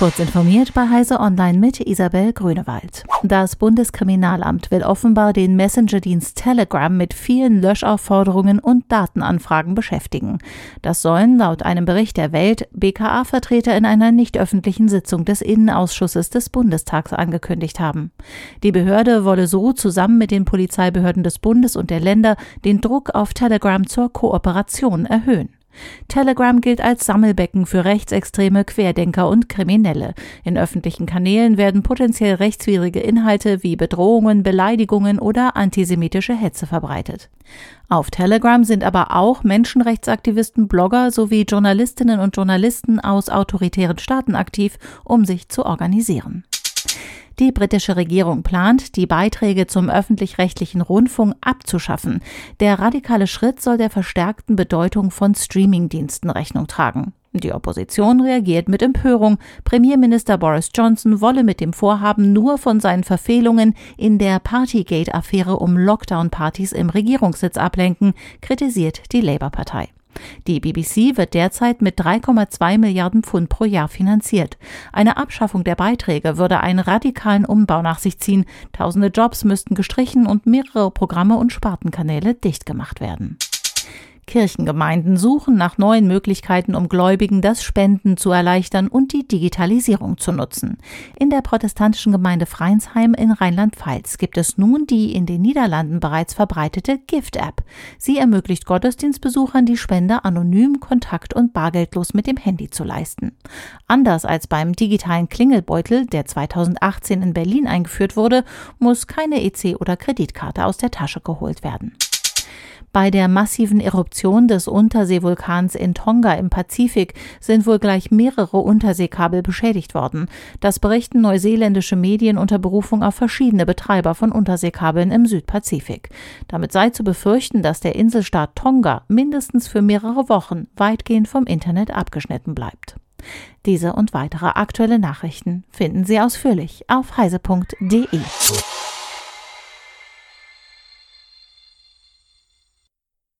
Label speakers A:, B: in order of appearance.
A: Kurz informiert bei Heise Online mit Isabel Grünewald. Das Bundeskriminalamt will offenbar den Messenger-Dienst Telegram mit vielen Löschaufforderungen und Datenanfragen beschäftigen. Das sollen laut einem Bericht der Welt BKA-Vertreter in einer nicht öffentlichen Sitzung des Innenausschusses des Bundestags angekündigt haben. Die Behörde wolle so zusammen mit den Polizeibehörden des Bundes und der Länder den Druck auf Telegram zur Kooperation erhöhen. Telegram gilt als Sammelbecken für Rechtsextreme, Querdenker und Kriminelle. In öffentlichen Kanälen werden potenziell rechtswidrige Inhalte wie Bedrohungen, Beleidigungen oder antisemitische Hetze verbreitet. Auf Telegram sind aber auch Menschenrechtsaktivisten, Blogger sowie Journalistinnen und Journalisten aus autoritären Staaten aktiv, um sich zu organisieren. Die britische Regierung plant, die Beiträge zum öffentlich-rechtlichen Rundfunk abzuschaffen. Der radikale Schritt soll der verstärkten Bedeutung von Streamingdiensten Rechnung tragen. Die Opposition reagiert mit Empörung. Premierminister Boris Johnson wolle mit dem Vorhaben nur von seinen Verfehlungen in der Partygate-Affäre um Lockdown-Partys im Regierungssitz ablenken, kritisiert die Labour-Partei. Die BBC wird derzeit mit 3,2 Milliarden Pfund pro Jahr finanziert. Eine Abschaffung der Beiträge würde einen radikalen Umbau nach sich ziehen. Tausende Jobs müssten gestrichen und mehrere Programme und Spartenkanäle dicht gemacht werden. Kirchengemeinden suchen nach neuen Möglichkeiten, um Gläubigen das Spenden zu erleichtern und die Digitalisierung zu nutzen. In der protestantischen Gemeinde Freinsheim in Rheinland-Pfalz gibt es nun die in den Niederlanden bereits verbreitete Gift-App. Sie ermöglicht Gottesdienstbesuchern die Spende anonym, kontakt- und bargeldlos mit dem Handy zu leisten. Anders als beim digitalen Klingelbeutel, der 2018 in Berlin eingeführt wurde, muss keine EC oder Kreditkarte aus der Tasche geholt werden. Bei der massiven Eruption des Unterseevulkans in Tonga im Pazifik sind wohl gleich mehrere Unterseekabel beschädigt worden. Das berichten neuseeländische Medien unter Berufung auf verschiedene Betreiber von Unterseekabeln im Südpazifik. Damit sei zu befürchten, dass der Inselstaat Tonga mindestens für mehrere Wochen weitgehend vom Internet abgeschnitten bleibt. Diese und weitere aktuelle Nachrichten finden Sie ausführlich auf heise.de.